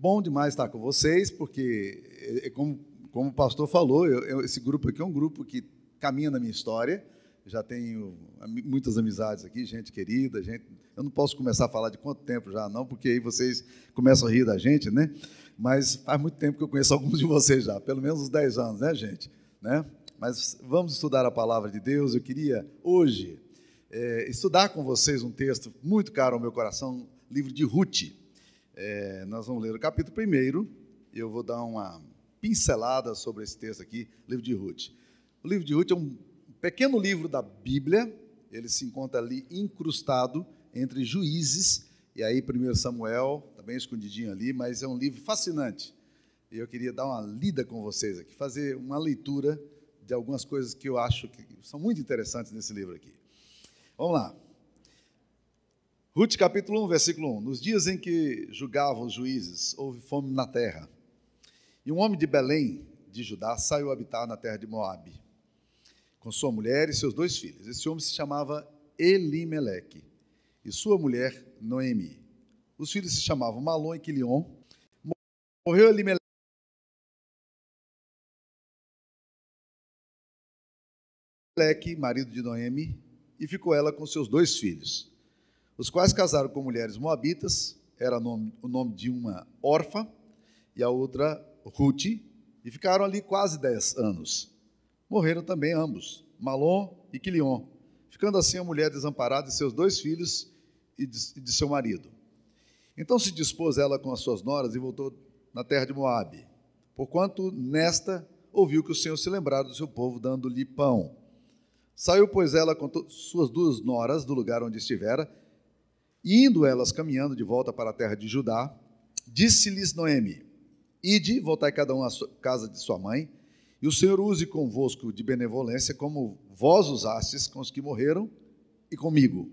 bom demais estar com vocês, porque, é, é como, como o pastor falou, eu, eu, esse grupo aqui é um grupo que caminha na minha história. Já tenho muitas amizades aqui, gente querida, gente. Eu não posso começar a falar de quanto tempo já, não, porque aí vocês começam a rir da gente, né? Mas faz muito tempo que eu conheço alguns de vocês já, pelo menos uns 10 anos, né, gente? Né? Mas vamos estudar a palavra de Deus. Eu queria hoje é, estudar com vocês um texto muito caro ao meu coração, livro de Ruth. É, nós vamos ler o capítulo primeiro. Eu vou dar uma pincelada sobre esse texto aqui, livro de Ruth. O livro de Ruth é um pequeno livro da Bíblia. Ele se encontra ali incrustado entre Juízes e aí 1 Samuel, está bem escondidinho ali, mas é um livro fascinante. E eu queria dar uma lida com vocês aqui, fazer uma leitura de algumas coisas que eu acho que são muito interessantes nesse livro aqui. Vamos lá. Ruth capítulo 1, versículo 1. Nos dias em que julgavam os juízes, houve fome na terra. E um homem de Belém, de Judá, saiu habitar na terra de Moabe, com sua mulher e seus dois filhos. Esse homem se chamava Elimeleque, e sua mulher Noemi. Os filhos se chamavam Malom e Quilion. Morreu Elimeleque marido de Noemi, e ficou ela com seus dois filhos os quais casaram com mulheres moabitas, era nome, o nome de uma órfã e a outra Ruth, e ficaram ali quase dez anos. Morreram também ambos, Malom e Quilion, ficando assim a mulher desamparada e seus dois filhos e de, de seu marido. Então se dispôs ela com as suas noras e voltou na terra de Moabe, porquanto nesta ouviu que o Senhor se lembrara do seu povo, dando-lhe pão. Saiu, pois, ela com suas duas noras do lugar onde estivera, Indo elas caminhando de volta para a terra de Judá, disse-lhes Noemi: Ide, voltai cada um à casa de sua mãe, e o Senhor use convosco de benevolência, como vós usastes com os que morreram e comigo.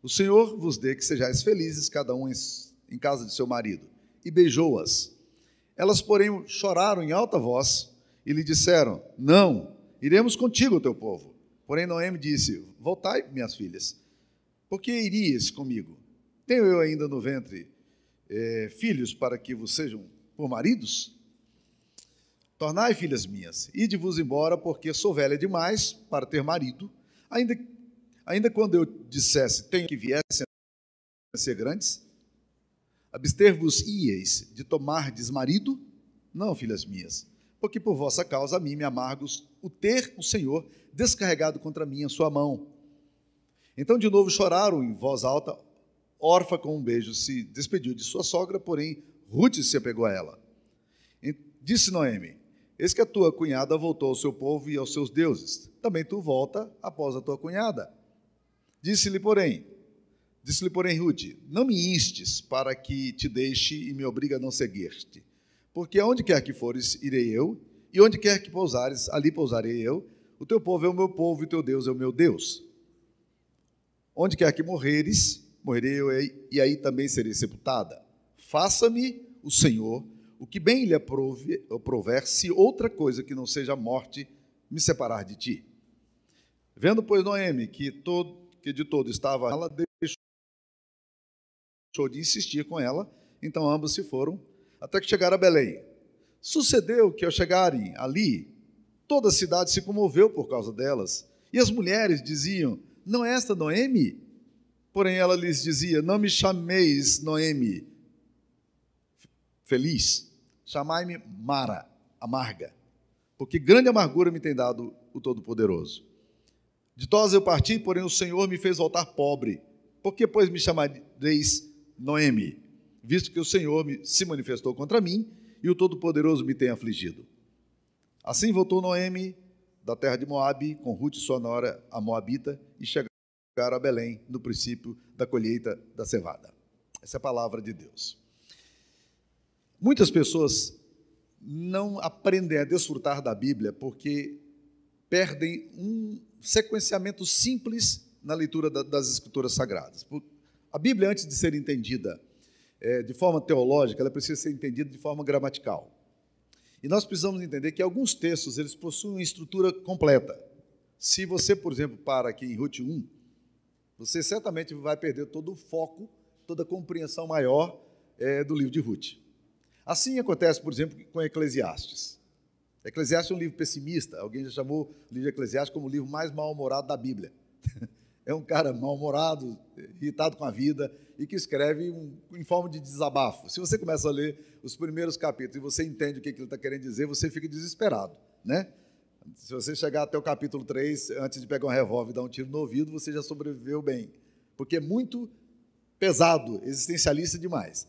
O Senhor vos dê que sejais felizes, cada um em casa de seu marido. E beijou-as. Elas, porém, choraram em alta voz e lhe disseram: Não, iremos contigo, teu povo. Porém, Noemi disse: Voltai, minhas filhas por que irias comigo? Tenho eu ainda no ventre é, filhos para que vos sejam por maridos? Tornai, filhas minhas, ide-vos embora, porque sou velha demais para ter marido. Ainda, ainda quando eu dissesse, tenho que viessem a ser grandes, abster-vos ieis de tomar desmarido? Não, filhas minhas, porque por vossa causa a mim me amargos o ter o Senhor descarregado contra mim a sua mão. Então, de novo, choraram em voz alta. Orfa, com um beijo, se despediu de sua sogra, porém, Ruth se apegou a ela. E disse Noemi: Eis que a tua cunhada voltou ao seu povo e aos seus deuses. Também tu volta após a tua cunhada. Disse-lhe, porém, disse-lhe, porém, Ruth: Não me instes para que te deixe e me obrigue a não seguir-te. Porque aonde quer que fores, irei eu, e onde quer que pousares, ali pousarei eu. O teu povo é o meu povo e o teu Deus é o meu Deus. Onde quer que morreres, morrerei eu e aí também serei sepultada. Faça-me o Senhor o que bem lhe aprover, se outra coisa que não seja a morte me separar de ti. Vendo, pois, Noemi que, todo, que de todo estava, ela deixou de insistir com ela, então ambos se foram, até que chegaram a Belém. Sucedeu que, ao chegarem ali, toda a cidade se comoveu por causa delas, e as mulheres diziam: não é esta Noemi? Porém, ela lhes dizia: Não me chameis Noemi, feliz, chamai-me Mara, amarga, porque grande amargura me tem dado o Todo-Poderoso. De todas eu parti, porém o Senhor me fez voltar pobre. Por que, pois, me chamareis Noemi? Visto que o Senhor se manifestou contra mim e o Todo-Poderoso me tem afligido. Assim voltou Noemi da terra de Moabe, com Ruth, sua nora, a Moabita, e chegaram a Belém no princípio da colheita da cevada. Essa é a palavra de Deus. Muitas pessoas não aprendem a desfrutar da Bíblia porque perdem um sequenciamento simples na leitura das Escrituras Sagradas. A Bíblia, antes de ser entendida é, de forma teológica, ela precisa ser entendida de forma gramatical. E nós precisamos entender que alguns textos eles possuem uma estrutura completa. Se você, por exemplo, para aqui em Ruth 1, você certamente vai perder todo o foco, toda a compreensão maior é, do livro de Ruth. Assim acontece, por exemplo, com Eclesiastes. Eclesiastes é um livro pessimista. Alguém já chamou o livro de Eclesiastes como o livro mais mal-humorado da Bíblia. É um cara mal-humorado, irritado com a vida e que escreve um, em forma de desabafo. Se você começa a ler os primeiros capítulos e você entende o que ele está querendo dizer, você fica desesperado, né? Se você chegar até o capítulo 3, antes de pegar um revólver e dar um tiro no ouvido, você já sobreviveu bem. Porque é muito pesado, existencialista demais.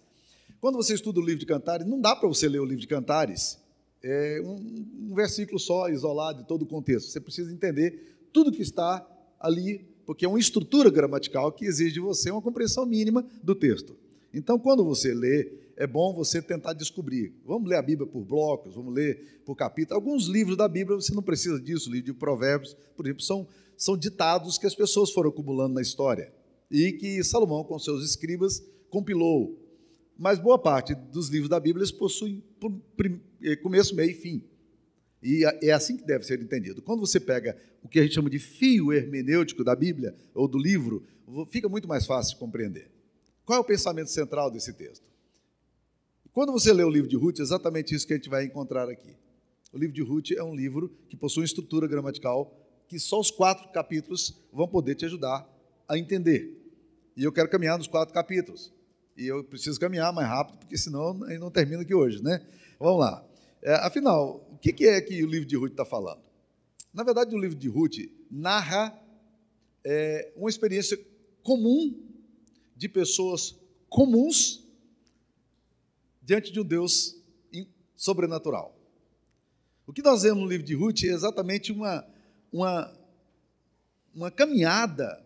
Quando você estuda o livro de Cantares, não dá para você ler o livro de Cantares é um, um versículo só, isolado de todo o contexto. Você precisa entender tudo que está ali porque é uma estrutura gramatical que exige de você uma compreensão mínima do texto. Então, quando você lê, é bom você tentar descobrir. Vamos ler a Bíblia por blocos, vamos ler por capítulo. Alguns livros da Bíblia você não precisa disso. Livro de Provérbios, por exemplo, são, são ditados que as pessoas foram acumulando na história e que Salomão, com seus escribas, compilou. Mas boa parte dos livros da Bíblia possuem eh, começo, meio e fim. E é assim que deve ser entendido. Quando você pega o que a gente chama de fio hermenêutico da Bíblia ou do livro, fica muito mais fácil de compreender. Qual é o pensamento central desse texto? Quando você lê o livro de Ruth, é exatamente isso que a gente vai encontrar aqui. O livro de Ruth é um livro que possui uma estrutura gramatical que só os quatro capítulos vão poder te ajudar a entender. E eu quero caminhar nos quatro capítulos. E eu preciso caminhar mais rápido, porque senão não termina aqui hoje, né? Vamos lá. É, afinal, o que é que o livro de Ruth está falando? Na verdade, o livro de Ruth narra é, uma experiência comum de pessoas comuns diante de um Deus sobrenatural. O que nós vemos no livro de Ruth é exatamente uma, uma, uma caminhada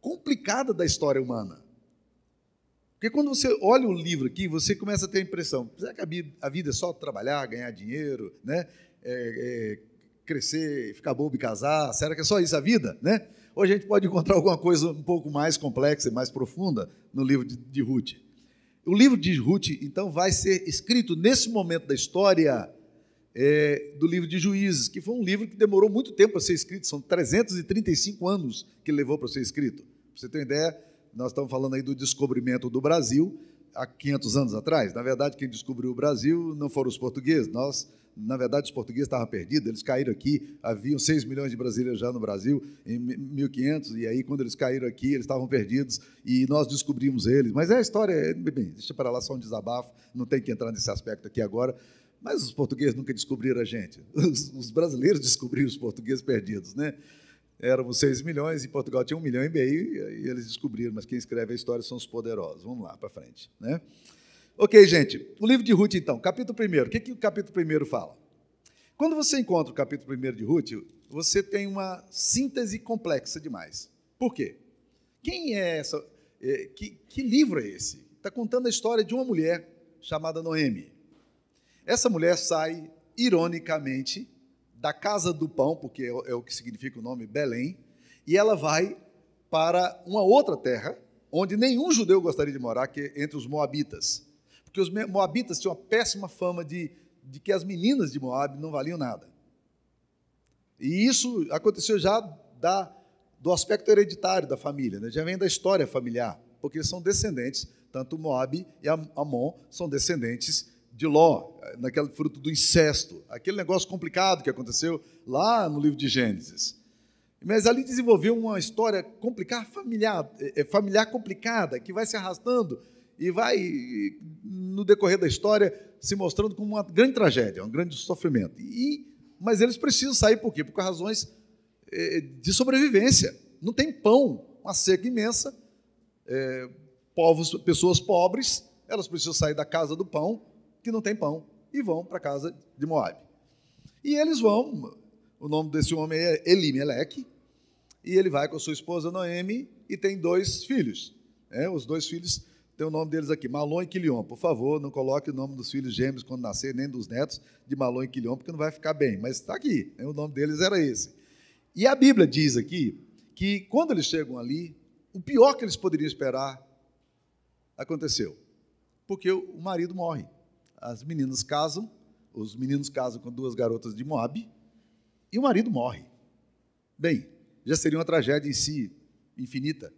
complicada da história humana. Porque quando você olha o livro aqui, você começa a ter a impressão: será que a vida é só trabalhar, ganhar dinheiro, né? É, é, crescer, ficar bobo e casar? Será que é só isso a vida? Né? Ou a gente pode encontrar alguma coisa um pouco mais complexa e mais profunda no livro de, de Ruth. O livro de Ruth, então, vai ser escrito nesse momento da história é, do livro de Juízes, que foi um livro que demorou muito tempo para ser escrito, são 335 anos que levou para ser escrito. Para você ter uma ideia, nós estamos falando aí do descobrimento do Brasil há 500 anos atrás. Na verdade, quem descobriu o Brasil não foram os portugueses. Nós, na verdade, os portugueses estavam perdidos. Eles caíram aqui. Haviam 6 milhões de brasileiros já no Brasil em 1500. E aí, quando eles caíram aqui, eles estavam perdidos e nós descobrimos eles. Mas é a história, bem, deixa para lá só um desabafo. Não tem que entrar nesse aspecto aqui agora. Mas os portugueses nunca descobriram a gente. Os brasileiros descobriram os portugueses perdidos, né? Éramos 6 milhões e Portugal tinha um milhão e meio, e eles descobriram, mas quem escreve a história são os poderosos. Vamos lá, para frente. Né? Ok, gente, o livro de Ruth, então, capítulo 1. O que, que o capítulo 1 fala? Quando você encontra o capítulo 1 de Ruth, você tem uma síntese complexa demais. Por quê? Quem é essa? É, que, que livro é esse? Está contando a história de uma mulher chamada Noemi. Essa mulher sai, ironicamente, da casa do pão, porque é, é o que significa o nome Belém, e ela vai para uma outra terra, onde nenhum judeu gostaria de morar, que é entre os moabitas. Porque os moabitas tinham uma péssima fama de, de que as meninas de Moab não valiam nada. E isso aconteceu já da, do aspecto hereditário da família, né? já vem da história familiar, porque eles são descendentes, tanto Moab e Amon são descendentes de Ló, naquele fruto do incesto, aquele negócio complicado que aconteceu lá no livro de Gênesis. Mas ali desenvolveu uma história complicada, familiar, é, é, familiar complicada, que vai se arrastando e vai, no decorrer da história, se mostrando como uma grande tragédia, um grande sofrimento. E, mas eles precisam sair por quê? Por razões é, de sobrevivência. Não tem pão, uma seca imensa, é, povos, pessoas pobres, elas precisam sair da casa do pão que não tem pão e vão para a casa de Moab. E eles vão, o nome desse homem é Elimeleque, e ele vai com a sua esposa Noemi e tem dois filhos. É, os dois filhos tem o nome deles aqui, Malon e Quilion. Por favor, não coloque o nome dos filhos gêmeos quando nascer, nem dos netos de Malon e Quilion, porque não vai ficar bem. Mas está aqui, né? o nome deles era esse. E a Bíblia diz aqui que quando eles chegam ali, o pior que eles poderiam esperar aconteceu, porque o marido morre as meninas casam, os meninos casam com duas garotas de Moab, e o marido morre. Bem, já seria uma tragédia em si infinita.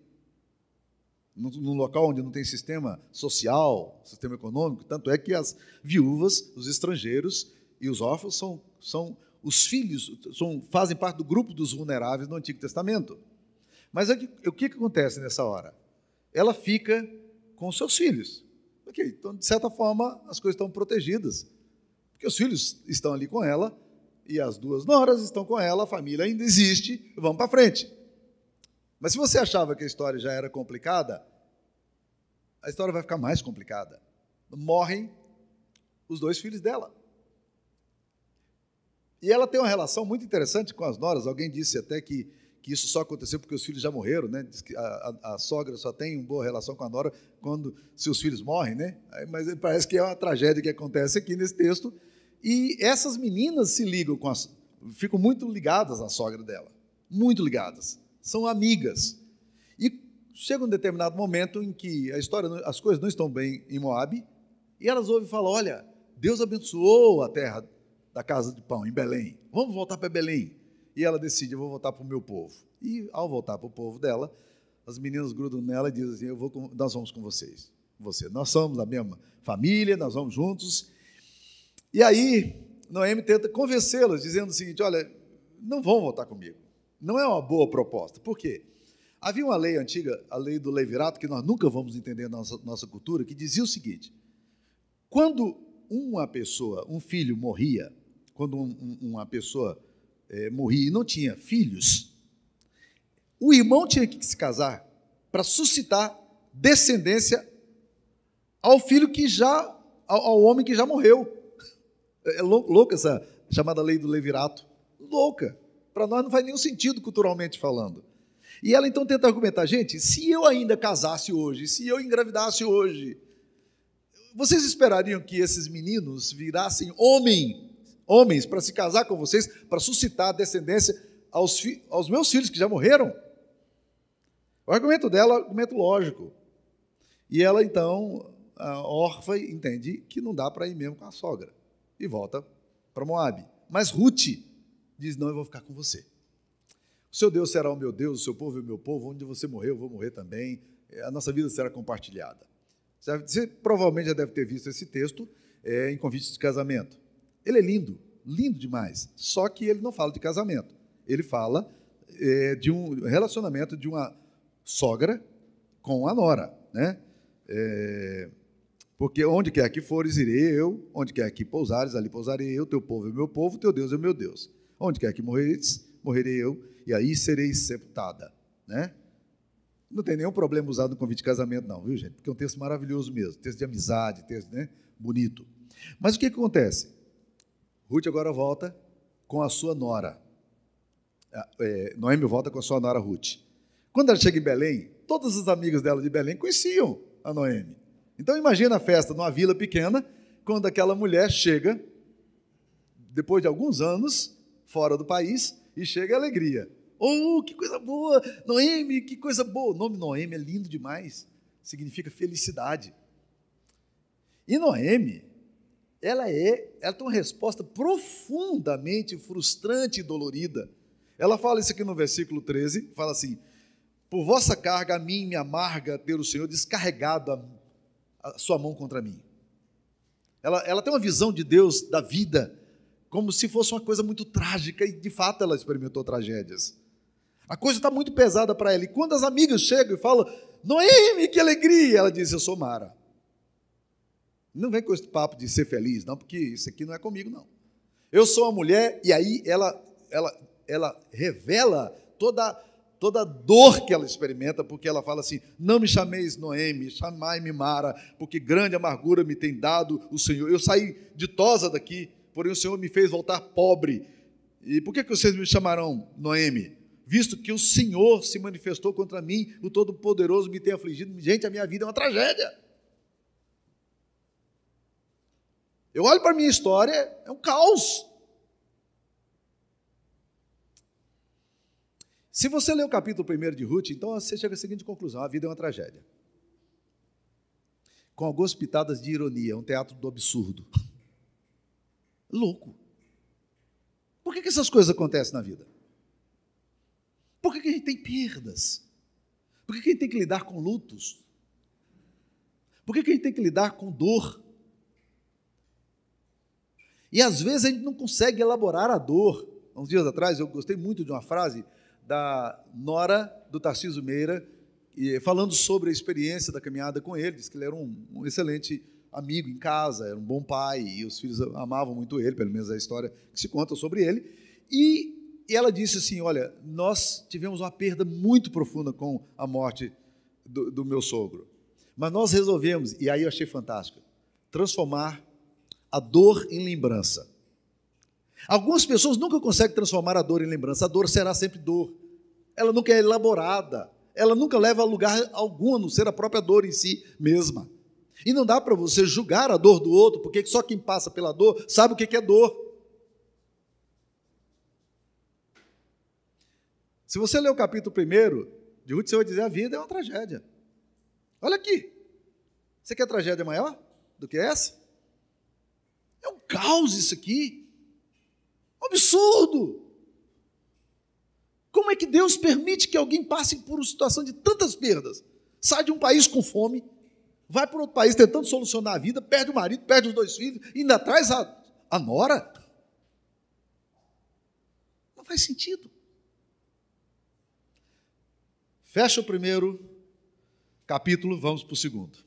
num local onde não tem sistema social, sistema econômico, tanto é que as viúvas, os estrangeiros e os órfãos são, são os filhos, são, fazem parte do grupo dos vulneráveis no Antigo Testamento. Mas o que, que acontece nessa hora? Ela fica com seus filhos. Ok, então, de certa forma, as coisas estão protegidas. Porque os filhos estão ali com ela e as duas noras estão com ela, a família ainda existe, vamos para frente. Mas se você achava que a história já era complicada, a história vai ficar mais complicada. Morrem os dois filhos dela. E ela tem uma relação muito interessante com as noras. Alguém disse até que, que isso só aconteceu porque os filhos já morreram, né? Diz que a, a, a sogra só tem uma boa relação com a nora quando seus filhos morrem, né? Mas parece que é uma tragédia que acontece aqui nesse texto. E essas meninas se ligam com as, ficam muito ligadas à sogra dela, muito ligadas são amigas. E chega um determinado momento em que a história, as coisas não estão bem em Moab, e elas ouvem falar: olha, Deus abençoou a terra da casa de pão, em Belém. Vamos voltar para Belém. E ela decide: eu vou voltar para o meu povo. E ao voltar para o povo dela, as meninas grudam nela e dizem assim: eu vou com, nós vamos com vocês. Você. Nós somos da mesma família, nós vamos juntos. E aí, Noemi tenta convencê-las, dizendo o seguinte: olha, não vão voltar comigo. Não é uma boa proposta. Por quê? Havia uma lei antiga, a lei do levirato, que nós nunca vamos entender na nossa, nossa cultura, que dizia o seguinte: quando uma pessoa, um filho morria, quando um, uma pessoa é, e não tinha filhos, o irmão tinha que se casar para suscitar descendência ao filho que já, ao, ao homem que já morreu. É louca essa chamada lei do levirato. Louca. Para nós não faz nenhum sentido culturalmente falando. E ela então tenta argumentar, gente, se eu ainda casasse hoje, se eu engravidasse hoje, vocês esperariam que esses meninos virassem homem, homens para se casar com vocês, para suscitar descendência aos, aos meus filhos que já morreram? O argumento dela é um argumento lógico. E ela então, órfã, entende que não dá para ir mesmo com a sogra e volta para Moab. Mas Ruth diz: Não, eu vou ficar com você. O seu Deus será o meu Deus, o seu povo é o meu povo, onde você morrer, eu vou morrer também. A nossa vida será compartilhada. Você provavelmente já deve ter visto esse texto é, em convites de casamento. Ele é lindo, lindo demais. Só que ele não fala de casamento. Ele fala é, de um relacionamento de uma sogra com a nora, né? É, porque onde quer que fores, irei eu, onde quer que pousares, ali pousarei eu, teu povo é meu povo, teu Deus é meu Deus. Onde quer que morreres, morrerei eu, e aí serei sepultada. Né? Não tem nenhum problema usado no convite de casamento, não, viu, gente? Porque é um texto maravilhoso mesmo, texto de amizade, texto né? bonito. Mas o que, que acontece? Ruth agora volta com a sua nora. Ah, é, Noemi volta com a sua nora Ruth. Quando ela chega em Belém, todas as amigas dela de Belém conheciam a Noemi. Então imagina a festa numa vila pequena, quando aquela mulher chega, depois de alguns anos, fora do país e chega a alegria. Oh, que coisa boa! Noemi, que coisa boa! O nome Noemi é lindo demais. Significa felicidade. E Noemi, ela é, ela tem uma resposta profundamente frustrante e dolorida. Ela fala isso aqui no versículo 13, fala assim: Por vossa carga a mim me amarga ter o Senhor descarregado a, a sua mão contra mim. Ela, ela tem uma visão de Deus, da vida, como se fosse uma coisa muito trágica, e de fato ela experimentou tragédias. A coisa está muito pesada para ela. E quando as amigas chegam e falam, Noemi, que alegria! Ela diz, eu sou Mara. Não vem com esse papo de ser feliz, não, porque isso aqui não é comigo, não. Eu sou uma mulher, e aí ela, ela, ela revela toda, toda a dor que ela experimenta, porque ela fala assim: Não me chameis Noemi, chamai-me Mara, porque grande amargura me tem dado o Senhor. Eu saí ditosa daqui, porém o Senhor me fez voltar pobre. E por que, que vocês me chamarão Noemi? Visto que o Senhor se manifestou contra mim, o Todo-Poderoso me tem afligido. Gente, a minha vida é uma tragédia. Eu olho para a minha história, é um caos. Se você ler o capítulo 1 de Ruth, então você chega à seguinte conclusão: a vida é uma tragédia. Com algumas pitadas de ironia, um teatro do absurdo louco. Por que, que essas coisas acontecem na vida? Por que, que a gente tem perdas? Por que, que a gente tem que lidar com lutos? Por que, que a gente tem que lidar com dor? E às vezes a gente não consegue elaborar a dor. Uns dias atrás eu gostei muito de uma frase da Nora do Tarcísio Meira, falando sobre a experiência da caminhada com ele. Diz que ele era um, um excelente amigo em casa, era um bom pai e os filhos amavam muito ele, pelo menos a história que se conta sobre ele. E, e ela disse assim: Olha, nós tivemos uma perda muito profunda com a morte do, do meu sogro, mas nós resolvemos, e aí eu achei fantástico, transformar a dor em lembrança. Algumas pessoas nunca conseguem transformar a dor em lembrança, a dor será sempre dor. Ela nunca é elaborada, ela nunca leva a lugar algum, a não ser a própria dor em si mesma. E não dá para você julgar a dor do outro, porque só quem passa pela dor sabe o que é dor. Se você ler o capítulo 1 de Ruth, você vai dizer: a vida é uma tragédia. Olha aqui. Você quer tragédia maior do que essa? É um caos isso aqui. Um absurdo. Como é que Deus permite que alguém passe por uma situação de tantas perdas? Sai de um país com fome, vai para outro país tentando solucionar a vida, perde o marido, perde os dois filhos, ainda traz a, a nora. Não faz sentido. Fecha o primeiro capítulo, vamos para o segundo.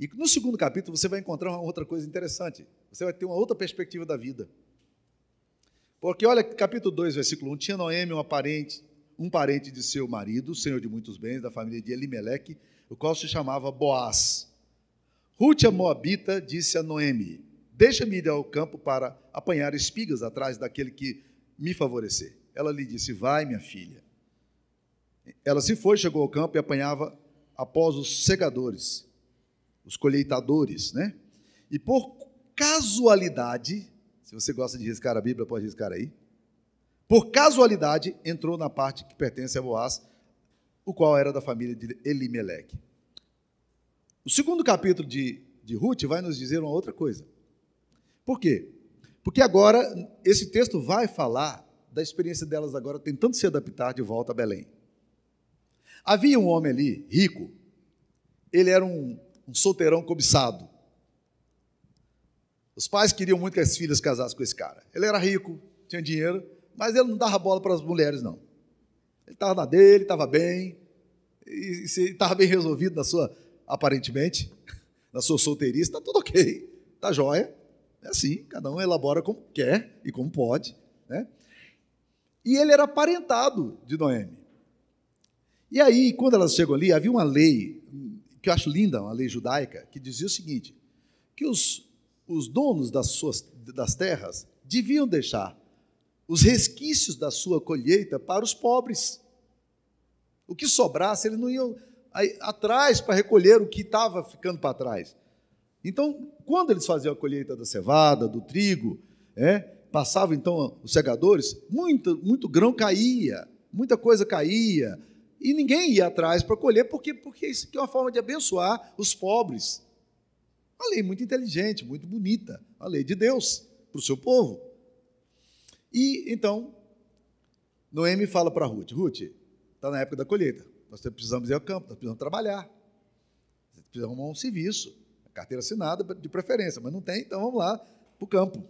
E no segundo capítulo você vai encontrar uma outra coisa interessante. Você vai ter uma outra perspectiva da vida. Porque olha, capítulo 2, versículo 1, tinha Noemi uma parente, um parente de seu marido, senhor de muitos bens, da família de Elimeleque, o qual se chamava Boaz. Ruth, a Moabita, disse a Noemi: Deixa-me ir ao campo para apanhar espigas atrás daquele que me favorecer. Ela lhe disse: Vai, minha filha. Ela se foi, chegou ao campo e apanhava após os segadores, os colheitadores, né? E por casualidade, se você gosta de riscar a Bíblia, pode riscar aí. Por casualidade, entrou na parte que pertence a Boaz, o qual era da família de Elimeleque. O segundo capítulo de, de Ruth vai nos dizer uma outra coisa. Por quê? Porque agora esse texto vai falar da experiência delas agora tentando se adaptar de volta a Belém. Havia um homem ali, rico, ele era um, um solteirão cobiçado. Os pais queriam muito que as filhas casassem com esse cara. Ele era rico, tinha dinheiro, mas ele não dava bola para as mulheres, não. Ele estava na dele, estava bem, e estava bem resolvido na sua, aparentemente, na sua solteirice, está tudo ok, está jóia. É assim, cada um elabora como quer e como pode. Né? E ele era aparentado de Noemi. E aí, quando elas chegam ali, havia uma lei, que eu acho linda, uma lei judaica, que dizia o seguinte: que os, os donos das, suas, das terras deviam deixar os resquícios da sua colheita para os pobres. O que sobrasse, eles não iam atrás para recolher o que estava ficando para trás. Então, quando eles faziam a colheita da cevada, do trigo, é, passavam então os segadores, muito, muito grão caía, muita coisa caía, e ninguém ia atrás para colher, porque, porque isso aqui é uma forma de abençoar os pobres. Uma lei muito inteligente, muito bonita, a lei de Deus para o seu povo. E então, Noemi fala para Ruth: Ruth, está na época da colheita, nós precisamos ir ao campo, nós precisamos trabalhar, você precisa arrumar um serviço, carteira assinada de preferência, mas não tem, então vamos lá para o campo.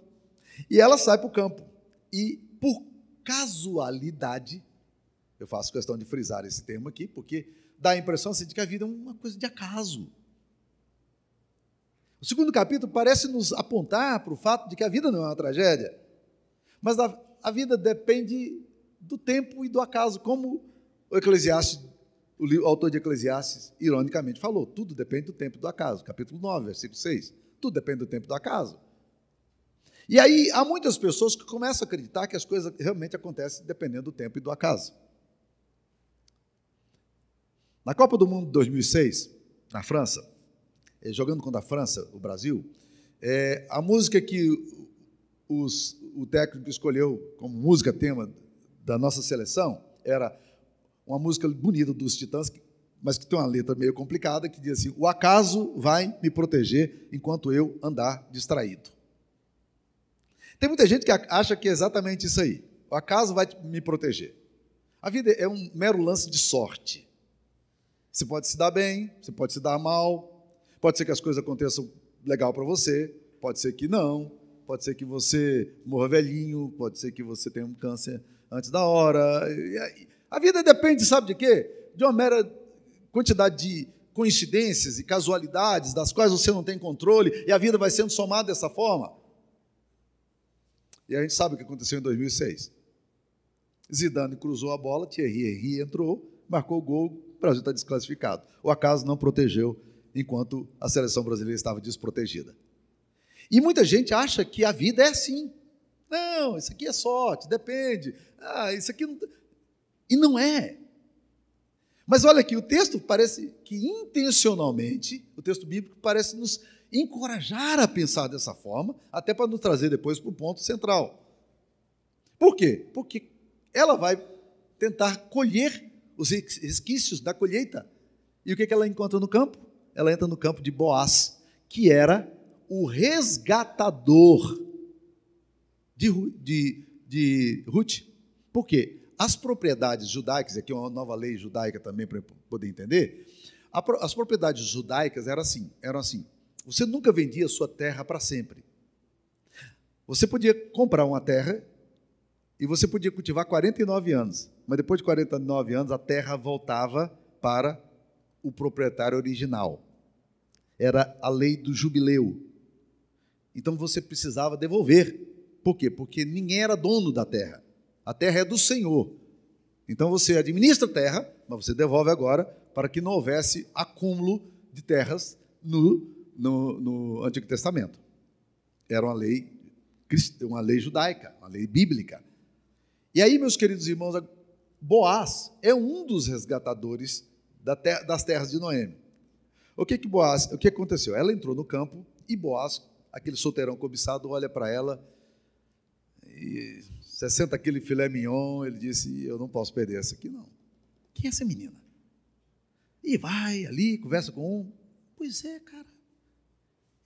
E ela sai para o campo. E por casualidade, eu faço questão de frisar esse termo aqui, porque dá a impressão assim, de que a vida é uma coisa de acaso. O segundo capítulo parece nos apontar para o fato de que a vida não é uma tragédia. Mas a, a vida depende do tempo e do acaso, como o Eclesiastes, o autor de Eclesiastes, ironicamente falou, tudo depende do tempo e do acaso. Capítulo 9, versículo 6. Tudo depende do tempo e do acaso. E aí há muitas pessoas que começam a acreditar que as coisas realmente acontecem dependendo do tempo e do acaso. Na Copa do Mundo de 2006, na França, eh, jogando contra a França, o Brasil, é, a música que os o técnico escolheu como música tema da nossa seleção era uma música bonita dos Titãs, mas que tem uma letra meio complicada que diz assim: O acaso vai me proteger enquanto eu andar distraído. Tem muita gente que acha que é exatamente isso aí. O acaso vai me proteger. A vida é um mero lance de sorte. Você pode se dar bem, você pode se dar mal. Pode ser que as coisas aconteçam legal para você, pode ser que não, pode ser que você morra velhinho, pode ser que você tenha um câncer antes da hora. A vida depende, sabe de quê? De uma mera quantidade de coincidências e casualidades das quais você não tem controle e a vida vai sendo somada dessa forma. E a gente sabe o que aconteceu em 2006. Zidane cruzou a bola, Thierry Henry entrou, marcou o gol, o Brasil está desclassificado. O acaso não protegeu enquanto a seleção brasileira estava desprotegida. E muita gente acha que a vida é assim. Não, isso aqui é sorte, depende. Ah, isso aqui não... E não é. Mas olha aqui, o texto parece que intencionalmente, o texto bíblico parece nos encorajar a pensar dessa forma, até para nos trazer depois para o ponto central. Por quê? Porque ela vai tentar colher os resquícios da colheita. E o que ela encontra no campo? Ela entra no campo de Boaz, que era o resgatador de, de, de Ruth. Por quê? As propriedades judaicas, aqui é uma nova lei judaica também para poder entender, as propriedades judaicas eram assim, eram assim. Você nunca vendia sua terra para sempre. Você podia comprar uma terra e você podia cultivar 49 anos, mas depois de 49 anos a terra voltava para o proprietário original. Era a lei do jubileu. Então você precisava devolver. Por quê? Porque ninguém era dono da terra. A terra é do Senhor. Então você administra a terra, mas você devolve agora para que não houvesse acúmulo de terras no, no, no Antigo Testamento. Era uma lei, uma lei judaica, uma lei bíblica. E aí, meus queridos irmãos, Boaz é um dos resgatadores das terras de Noemi. O que que Boaz, o que aconteceu? Ela entrou no campo e Boaz, aquele solteirão cobiçado, olha para ela e 60 quilos de filé mignon, ele disse: Eu não posso perder essa aqui, não. Quem é essa menina? E vai ali, conversa com um. Pois é, cara.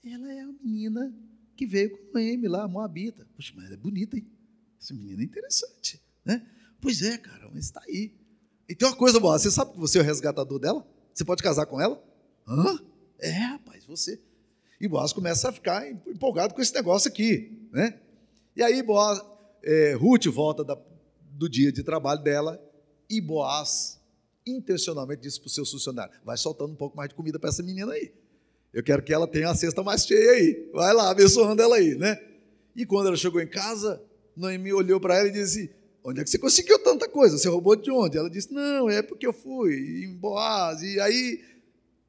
Ela é a menina que veio com Noemi lá, Moabita. Poxa, mas ela é bonita, hein? Essa menina é interessante, né? Pois é, cara, mas está aí. E tem uma coisa boa, você sabe que você é o resgatador dela? Você pode casar com ela? Hã? É, rapaz, você. E Boaz começa a ficar empolgado com esse negócio aqui, né? E aí Boaz, é, Ruth volta da, do dia de trabalho dela e Boaz intencionalmente disse para o seu funcionário: vai soltando um pouco mais de comida para essa menina aí. Eu quero que ela tenha a cesta mais cheia aí. Vai lá, abençoando ela aí, né? E quando ela chegou em casa, Noemi olhou para ela e disse: Onde é que você conseguiu tanta coisa? Você roubou de onde? Ela disse: Não, é porque eu fui em Boaz. E aí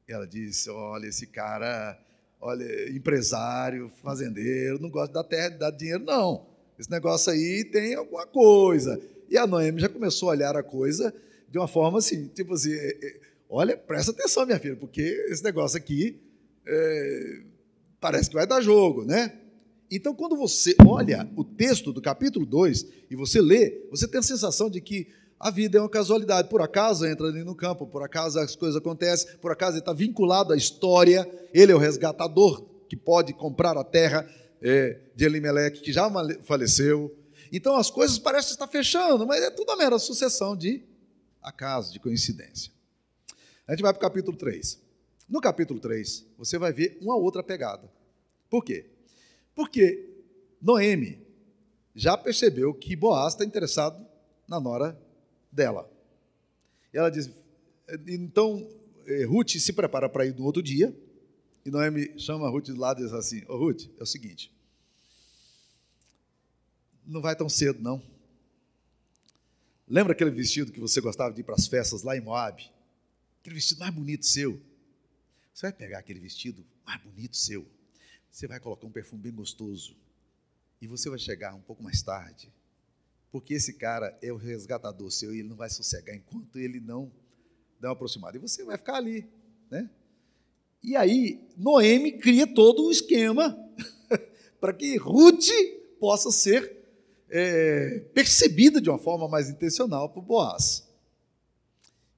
ela disse: Olha, esse cara, olha, empresário, fazendeiro, não gosta da terra, de dar dinheiro, não. Esse negócio aí tem alguma coisa. E a Noemi já começou a olhar a coisa de uma forma assim, tipo assim, é, é, olha, presta atenção, minha filha, porque esse negócio aqui é, parece que vai dar jogo, né? Então, quando você olha o texto do capítulo 2 e você lê, você tem a sensação de que a vida é uma casualidade. Por acaso entra ali no campo, por acaso as coisas acontecem, por acaso ele está vinculado à história, ele é o resgatador que pode comprar a terra é, de Elimelech, que já faleceu. Então as coisas parecem estar fechando, mas é tudo uma mera sucessão de acaso, de coincidência. A gente vai para o capítulo 3. No capítulo 3, você vai ver uma outra pegada. Por quê? Porque Noemi já percebeu que Boaz está interessado na nora dela. E ela diz: então eh, Ruth se prepara para ir no outro dia, e Noemi chama Ruth de lado e diz assim: oh, Ruth, é o seguinte, não vai tão cedo, não. Lembra aquele vestido que você gostava de ir para as festas lá em Moab? Aquele vestido mais bonito seu. Você vai pegar aquele vestido mais bonito seu, você vai colocar um perfume bem gostoso, e você vai chegar um pouco mais tarde, porque esse cara é o resgatador seu e ele não vai sossegar enquanto ele não dá uma aproximada. E você vai ficar ali, né? E aí, Noemi cria todo o esquema para que Ruth possa ser é, percebida de uma forma mais intencional por Boaz.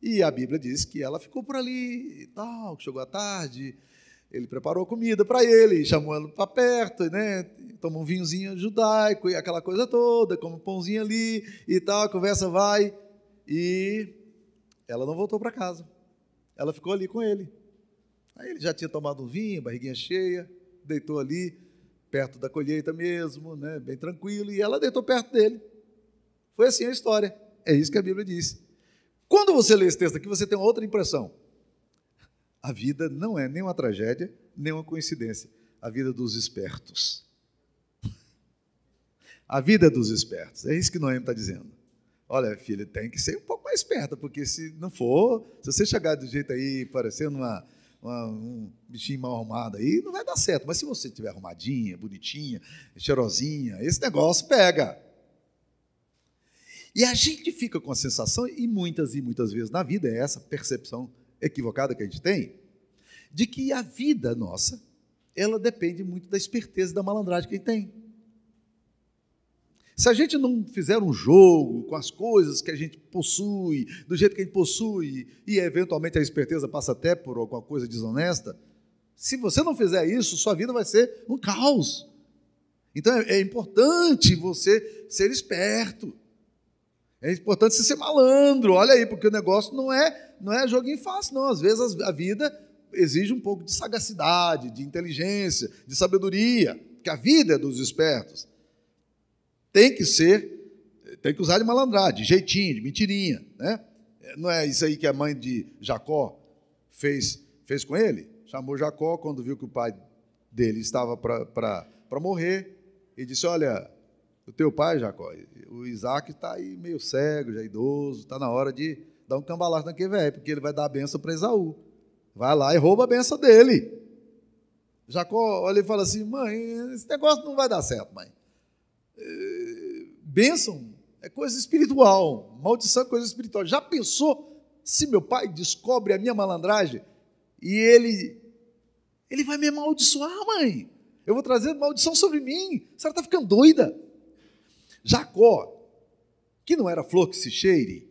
E a Bíblia diz que ela ficou por ali e tal, chegou à tarde, ele preparou comida para ele, chamou ela para perto, né? Um vinhozinho judaico e aquela coisa toda, come um pãozinho ali e tal, a conversa vai. E ela não voltou para casa. Ela ficou ali com ele. Aí ele já tinha tomado um vinho, barriguinha cheia, deitou ali, perto da colheita mesmo, né, bem tranquilo, e ela deitou perto dele. Foi assim a história. É isso que a Bíblia diz. Quando você lê esse texto aqui, você tem outra impressão. A vida não é nem uma tragédia, nem uma coincidência. A vida dos espertos. A vida dos espertos. É isso que Noemi está dizendo. Olha, filha, tem que ser um pouco mais esperta, porque se não for, se você chegar do jeito aí, parecendo uma, uma, um bichinho mal arrumado aí, não vai dar certo. Mas se você estiver arrumadinha, bonitinha, cheirosinha, esse negócio pega. E a gente fica com a sensação, e muitas e muitas vezes na vida é essa percepção equivocada que a gente tem, de que a vida nossa, ela depende muito da esperteza da malandragem que a gente tem. Se a gente não fizer um jogo com as coisas que a gente possui, do jeito que a gente possui, e eventualmente a esperteza passa até por alguma coisa desonesta, se você não fizer isso, sua vida vai ser um caos. Então é, é importante você ser esperto. É importante você ser malandro, olha aí, porque o negócio não é, não é joguinho fácil, não. Às vezes a vida exige um pouco de sagacidade, de inteligência, de sabedoria, que a vida é dos espertos tem que ser, tem que usar de malandragem, de jeitinho, de mentirinha, né? Não é isso aí que a mãe de Jacó fez, fez com ele? Chamou Jacó quando viu que o pai dele estava para morrer e disse: Olha, o teu pai, Jacó, o Isaac está aí meio cego, já idoso, está na hora de dar um cambalacho naquele velho, porque ele vai dar a benção para Esaú. Vai lá e rouba a benção dele. Jacó olha e fala assim: Mãe, esse negócio não vai dar certo, mãe bênção é coisa espiritual, maldição é coisa espiritual. Já pensou se meu pai descobre a minha malandragem e ele ele vai me amaldiçoar, mãe? Eu vou trazer maldição sobre mim. A senhora está ficando doida. Jacó, que não era flor que se cheire,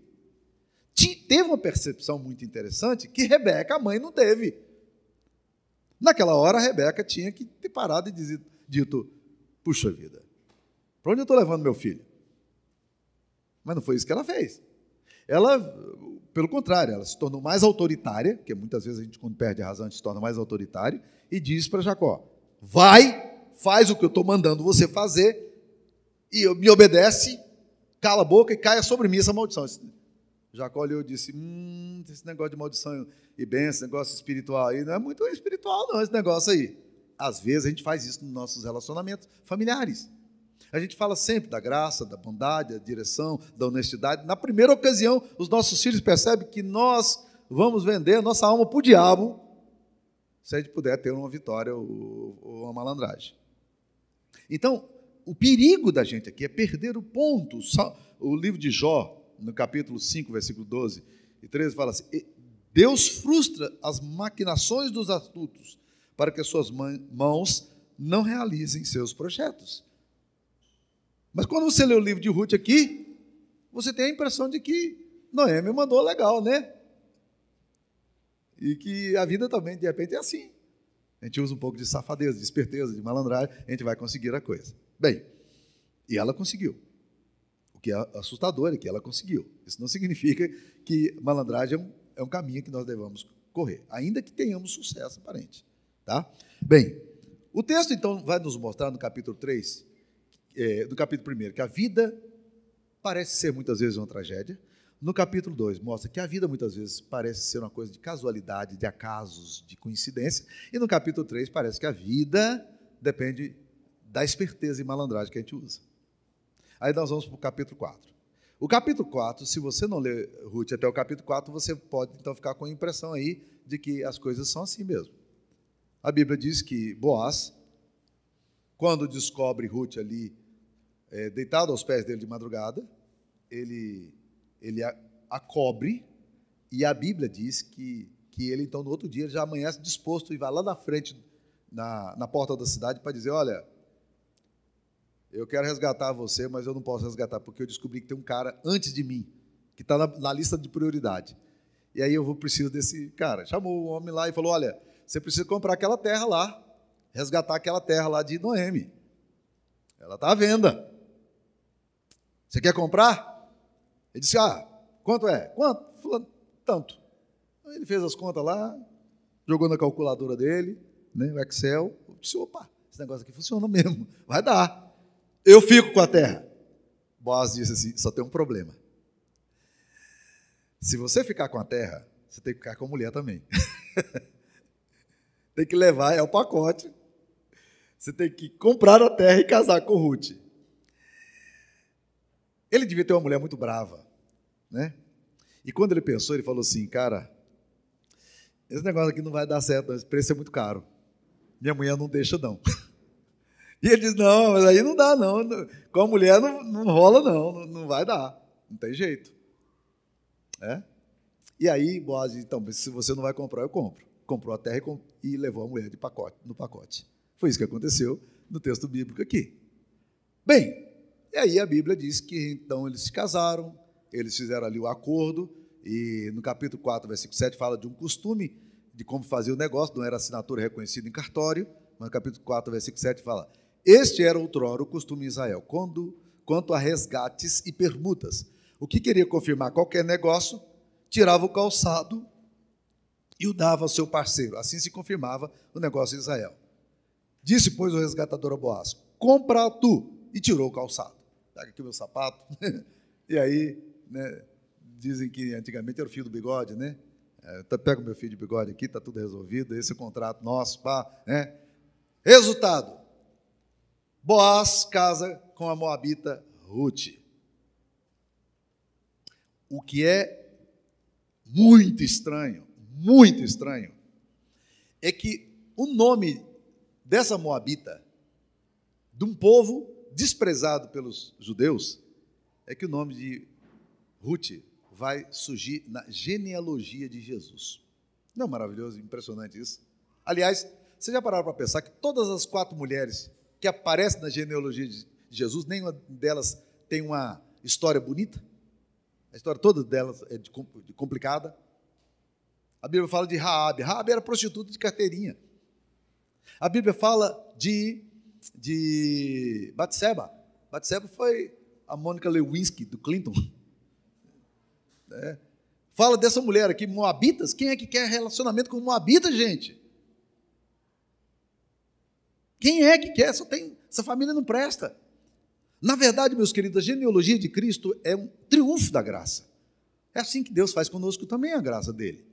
teve uma percepção muito interessante que Rebeca, a mãe, não teve. Naquela hora, Rebeca tinha que ter parado e dito: Puxa vida, para onde eu estou levando meu filho? Mas não foi isso que ela fez. Ela, pelo contrário, ela se tornou mais autoritária, porque muitas vezes a gente, quando perde a razão, a gente se torna mais autoritário, e diz para Jacó: vai, faz o que eu estou mandando você fazer, e me obedece, cala a boca e caia sobre mim essa maldição. Jacó olhou e disse: Hum, esse negócio de maldição e bênção, esse negócio espiritual aí, não é muito espiritual, não, esse negócio aí. Às vezes a gente faz isso nos nossos relacionamentos familiares. A gente fala sempre da graça, da bondade, da direção, da honestidade. Na primeira ocasião, os nossos filhos percebem que nós vamos vender nossa alma para o diabo se a gente puder ter uma vitória ou, uma malandragem. Então, o perigo da gente aqui é perder o ponto. O livro de Jó, no capítulo 5, versículo 12 e 13, fala assim: Deus frustra as maquinações dos astutos para que as suas mãos não realizem seus projetos. Mas quando você lê o livro de Ruth aqui, você tem a impressão de que Noemi mandou legal, né? E que a vida também, de repente, é assim. A gente usa um pouco de safadeza, de esperteza, de malandragem, a gente vai conseguir a coisa. Bem, e ela conseguiu. O que é assustador é que ela conseguiu. Isso não significa que malandragem é um, é um caminho que nós devamos correr, ainda que tenhamos sucesso aparente. Tá? Bem, o texto então vai nos mostrar no capítulo 3 é, do capítulo 1, que a vida parece ser muitas vezes uma tragédia. No capítulo 2, mostra que a vida muitas vezes parece ser uma coisa de casualidade, de acasos, de coincidência. E no capítulo 3, parece que a vida depende da esperteza e malandragem que a gente usa. Aí nós vamos para o capítulo 4. O capítulo 4, se você não ler Ruth até o capítulo 4, você pode então ficar com a impressão aí de que as coisas são assim mesmo. A Bíblia diz que Boaz, quando descobre Ruth ali é, deitado aos pés dele de madrugada, ele, ele a, a, cobre, e a Bíblia diz que, que ele, então, no outro dia, já amanhece disposto e vai lá na frente, na, na porta da cidade, para dizer: Olha, eu quero resgatar você, mas eu não posso resgatar, porque eu descobri que tem um cara antes de mim, que está na, na lista de prioridade. E aí eu vou preciso desse cara. Chamou o homem lá e falou: Olha, você precisa comprar aquela terra lá, resgatar aquela terra lá de Noemi. Ela está à venda. Você quer comprar? Ele disse: Ah, quanto é? Quanto? Fulano, tanto. Ele fez as contas lá, jogou na calculadora dele, né, o Excel, disse, opa, esse negócio aqui funciona mesmo, vai dar. Eu fico com a terra. Boaz disse assim, só tem um problema. Se você ficar com a terra, você tem que ficar com a mulher também. tem que levar, é o pacote. Você tem que comprar a terra e casar com Ruth. Ele devia ter uma mulher muito brava, né? E quando ele pensou, ele falou assim, cara, esse negócio aqui não vai dar certo, esse preço é muito caro. Minha mulher não deixa, não. E ele diz, não, mas aí não dá, não. Com a mulher não, não rola, não, não vai dar. Não tem jeito. É? E aí, Boaz diz, então, se você não vai comprar, eu compro. Comprou a terra e, e levou a mulher de pacote, no pacote. Foi isso que aconteceu no texto bíblico aqui. Bem, e aí a Bíblia diz que então eles se casaram, eles fizeram ali o acordo, e no capítulo 4, versículo 7, fala de um costume de como fazer o negócio, não era assinatura reconhecida em cartório, mas no capítulo 4, versículo 7 fala: Este era outrora o costume em Israel, quando, quanto a resgates e permutas. O que queria confirmar qualquer negócio, tirava o calçado e o dava ao seu parceiro. Assim se confirmava o negócio de Israel. Disse, pois, o resgatador a Boaz: Compra tu. E tirou o calçado. Pega aqui o meu sapato. e aí, né, dizem que antigamente era o fio do bigode, né? É, então, pega o meu fio de bigode aqui, está tudo resolvido, esse é o contrato nosso, pá, né? Resultado: Boaz casa com a Moabita Ruth. O que é muito estranho, muito estranho, é que o nome dessa Moabita, de um povo desprezado pelos judeus, é que o nome de Ruth vai surgir na genealogia de Jesus. Não é maravilhoso, impressionante isso? Aliás, você já pararam para pensar que todas as quatro mulheres que aparecem na genealogia de Jesus, nenhuma delas tem uma história bonita? A história toda delas é de complicada. A Bíblia fala de Raabe. Raabe era prostituta de carteirinha. A Bíblia fala de, de Batseba. Batseba foi a Mônica Lewinsky, do Clinton. É. Fala dessa mulher aqui, Moabitas. Quem é que quer relacionamento com Moabita, gente? Quem é que quer? Só tem, essa família não presta. Na verdade, meus queridos, a genealogia de Cristo é um triunfo da graça. É assim que Deus faz conosco também a graça dele.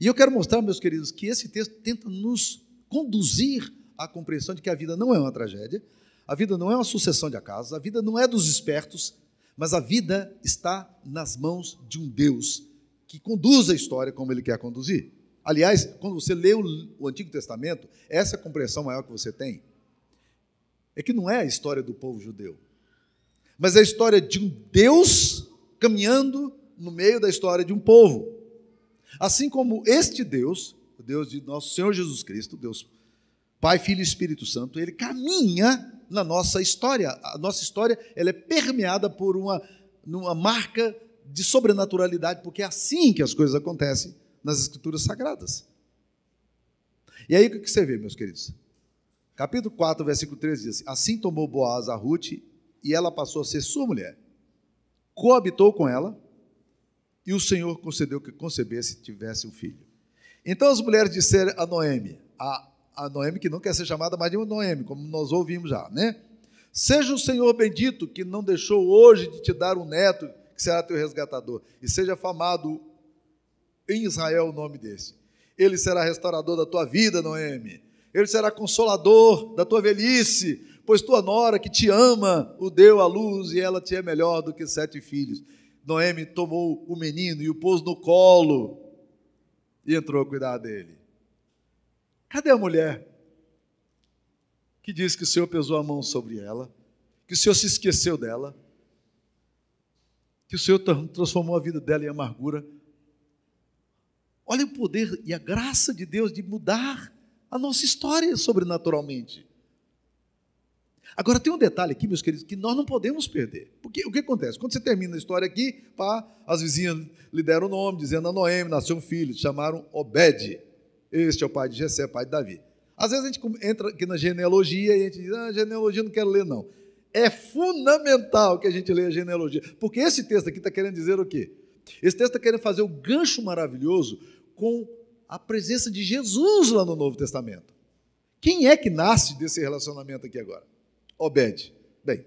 E eu quero mostrar, meus queridos, que esse texto tenta nos conduzir à compreensão de que a vida não é uma tragédia, a vida não é uma sucessão de acasos, a vida não é dos espertos, mas a vida está nas mãos de um Deus que conduz a história como ele quer conduzir. Aliás, quando você lê o, Antigo Testamento, essa compreensão maior que você tem. É que não é a história do povo judeu, mas é a história de um Deus caminhando no meio da história de um povo. Assim como este Deus o Deus de nosso Senhor Jesus Cristo, Deus Pai, Filho e Espírito Santo, ele caminha na nossa história. A nossa história ela é permeada por uma, uma marca de sobrenaturalidade, porque é assim que as coisas acontecem nas Escrituras Sagradas. E aí o que você vê, meus queridos? Capítulo 4, versículo 13 diz assim: Assim tomou Boaz a Ruth e ela passou a ser sua mulher. Coabitou com ela e o Senhor concedeu que concebesse e tivesse um filho. Então as mulheres disseram a Noemi, a, a Noemi que não quer ser chamada mais de Noemi, como nós ouvimos já, né? Seja o Senhor bendito que não deixou hoje de te dar um neto que será teu resgatador, e seja famado em Israel o nome desse. Ele será restaurador da tua vida, Noemi. Ele será consolador da tua velhice, pois tua nora que te ama o deu à luz e ela te é melhor do que sete filhos. Noemi tomou o menino e o pôs no colo e entrou a cuidar dele. Cadê a mulher que diz que o Senhor pesou a mão sobre ela, que o Senhor se esqueceu dela, que o Senhor transformou a vida dela em amargura? Olha o poder e a graça de Deus de mudar a nossa história sobrenaturalmente. Agora tem um detalhe aqui, meus queridos, que nós não podemos perder. Porque o que acontece? Quando você termina a história aqui, pá, as vizinhas lhe deram o nome, dizendo a Noemi, nasceu um filho, chamaram Obed. Este é o pai de Jessé, pai de Davi. Às vezes a gente entra aqui na genealogia e a gente diz, ah, genealogia não quero ler, não. É fundamental que a gente leia a genealogia. Porque esse texto aqui está querendo dizer o quê? Esse texto está querendo fazer o gancho maravilhoso com a presença de Jesus lá no Novo Testamento. Quem é que nasce desse relacionamento aqui agora? Obed. Bem,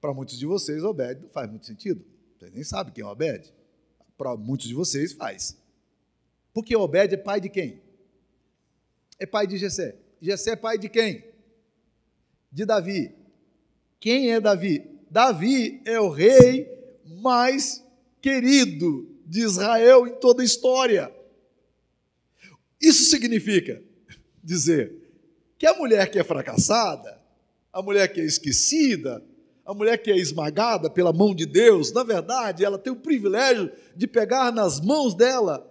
para muitos de vocês, Obed não faz muito sentido. Vocês nem sabem quem é Obed. Para muitos de vocês, faz. Porque Obed é pai de quem? É pai de Jessé. Jessé é pai de quem? De Davi. Quem é Davi? Davi é o rei mais querido de Israel em toda a história. Isso significa dizer que a mulher que é fracassada, a mulher que é esquecida, a mulher que é esmagada pela mão de Deus, na verdade, ela tem o privilégio de pegar nas mãos dela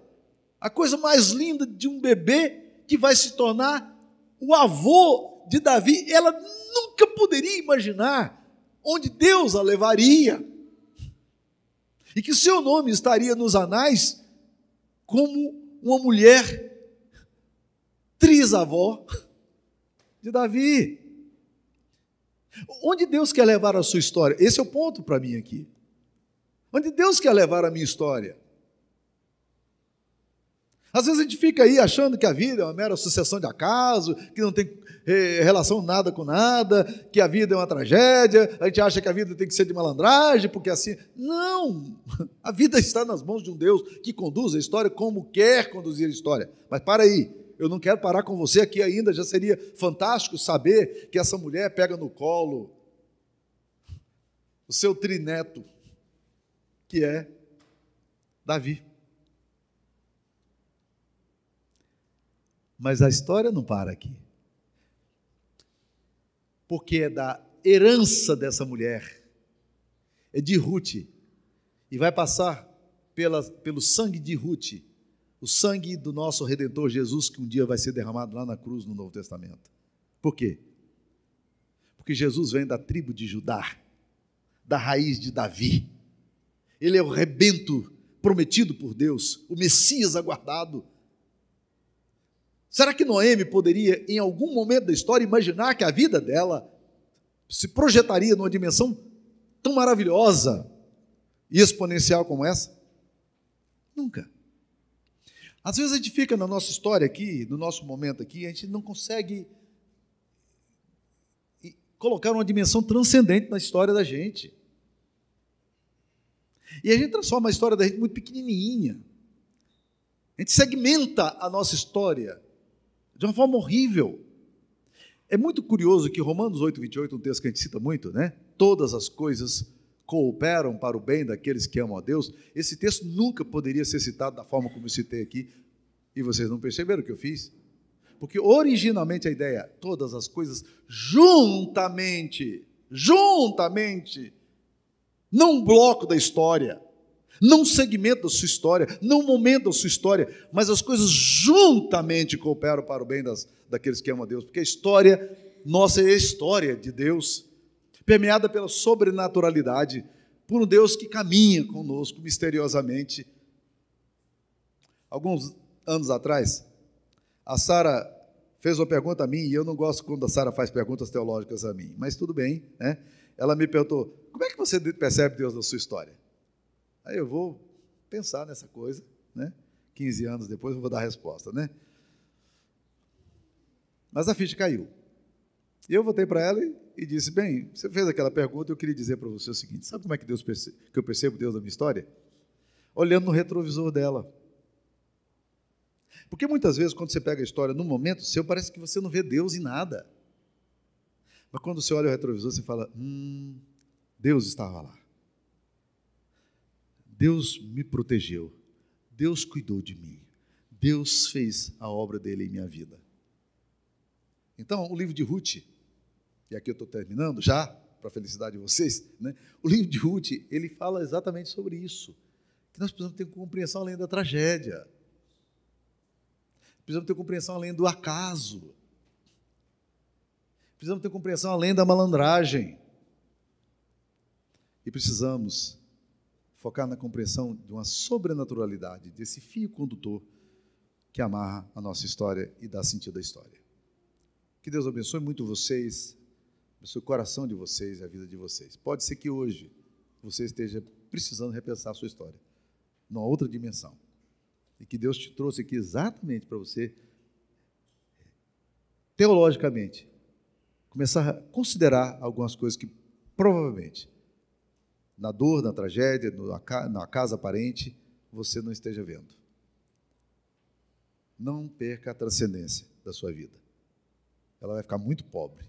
a coisa mais linda de um bebê que vai se tornar o avô de Davi. Ela nunca poderia imaginar onde Deus a levaria. E que seu nome estaria nos anais como uma mulher trisavó de Davi. Onde Deus quer levar a sua história? Esse é o ponto para mim aqui. Onde Deus quer levar a minha história? Às vezes a gente fica aí achando que a vida é uma mera sucessão de acaso, que não tem eh, relação nada com nada, que a vida é uma tragédia, a gente acha que a vida tem que ser de malandragem, porque assim. Não! A vida está nas mãos de um Deus que conduz a história como quer conduzir a história. Mas para aí, eu não quero parar com você aqui ainda, já seria fantástico saber que essa mulher pega no colo o seu trineto, que é Davi. Mas a história não para aqui. Porque é da herança dessa mulher, é de Ruth, e vai passar pela, pelo sangue de Ruth o sangue do nosso redentor Jesus, que um dia vai ser derramado lá na cruz no Novo Testamento. Por quê? Porque Jesus vem da tribo de Judá, da raiz de Davi. Ele é o rebento prometido por Deus, o Messias aguardado. Será que Noemi poderia, em algum momento da história, imaginar que a vida dela se projetaria numa dimensão tão maravilhosa e exponencial como essa? Nunca. Às vezes a gente fica na nossa história aqui, no nosso momento aqui, a gente não consegue colocar uma dimensão transcendente na história da gente. E a gente transforma a história da gente muito pequenininha. A gente segmenta a nossa história de uma forma horrível. É muito curioso que Romanos 8, 28, um texto que a gente cita muito, né? Todas as coisas cooperam para o bem daqueles que amam a Deus, esse texto nunca poderia ser citado da forma como eu citei aqui, e vocês não perceberam o que eu fiz? Porque originalmente a ideia, é, todas as coisas juntamente, juntamente, não um bloco da história, não um segmento da sua história, não um momento da sua história, mas as coisas juntamente cooperam para o bem das, daqueles que amam a Deus, porque a história nossa é a história de Deus permeada pela sobrenaturalidade, por um Deus que caminha conosco misteriosamente. Alguns anos atrás, a Sara fez uma pergunta a mim, e eu não gosto quando a Sara faz perguntas teológicas a mim, mas tudo bem, né? Ela me perguntou: como é que você percebe Deus na sua história? Aí eu vou pensar nessa coisa, né? 15 anos depois eu vou dar a resposta, né? Mas a ficha caiu. E eu voltei para ela e, disse: Bem, você fez aquela pergunta, eu queria dizer para você o seguinte: sabe como é que, Deus que eu percebo Deus na minha história? Olhando no retrovisor dela. Porque muitas vezes, quando você pega a história no momento seu, parece que você não vê Deus em nada. Mas quando você olha o retrovisor, você fala: Hum, Deus estava lá. Deus me protegeu. Deus cuidou de mim. Deus fez a obra dele em minha vida. Então, o livro de Ruth e aqui eu estou terminando já, para a felicidade de vocês, né? o livro de Ruth, ele fala exatamente sobre isso, que nós precisamos ter compreensão além da tragédia, precisamos ter compreensão além do acaso, precisamos ter compreensão além da malandragem, e precisamos focar na compreensão de uma sobrenaturalidade, desse fio condutor que amarra a nossa história e dá sentido à história. Que Deus abençoe muito vocês o coração de vocês a vida de vocês. Pode ser que hoje você esteja precisando repensar a sua história, numa outra dimensão. E que Deus te trouxe aqui exatamente para você, teologicamente, começar a considerar algumas coisas que provavelmente, na dor, na tragédia, na casa aparente, você não esteja vendo. Não perca a transcendência da sua vida. Ela vai ficar muito pobre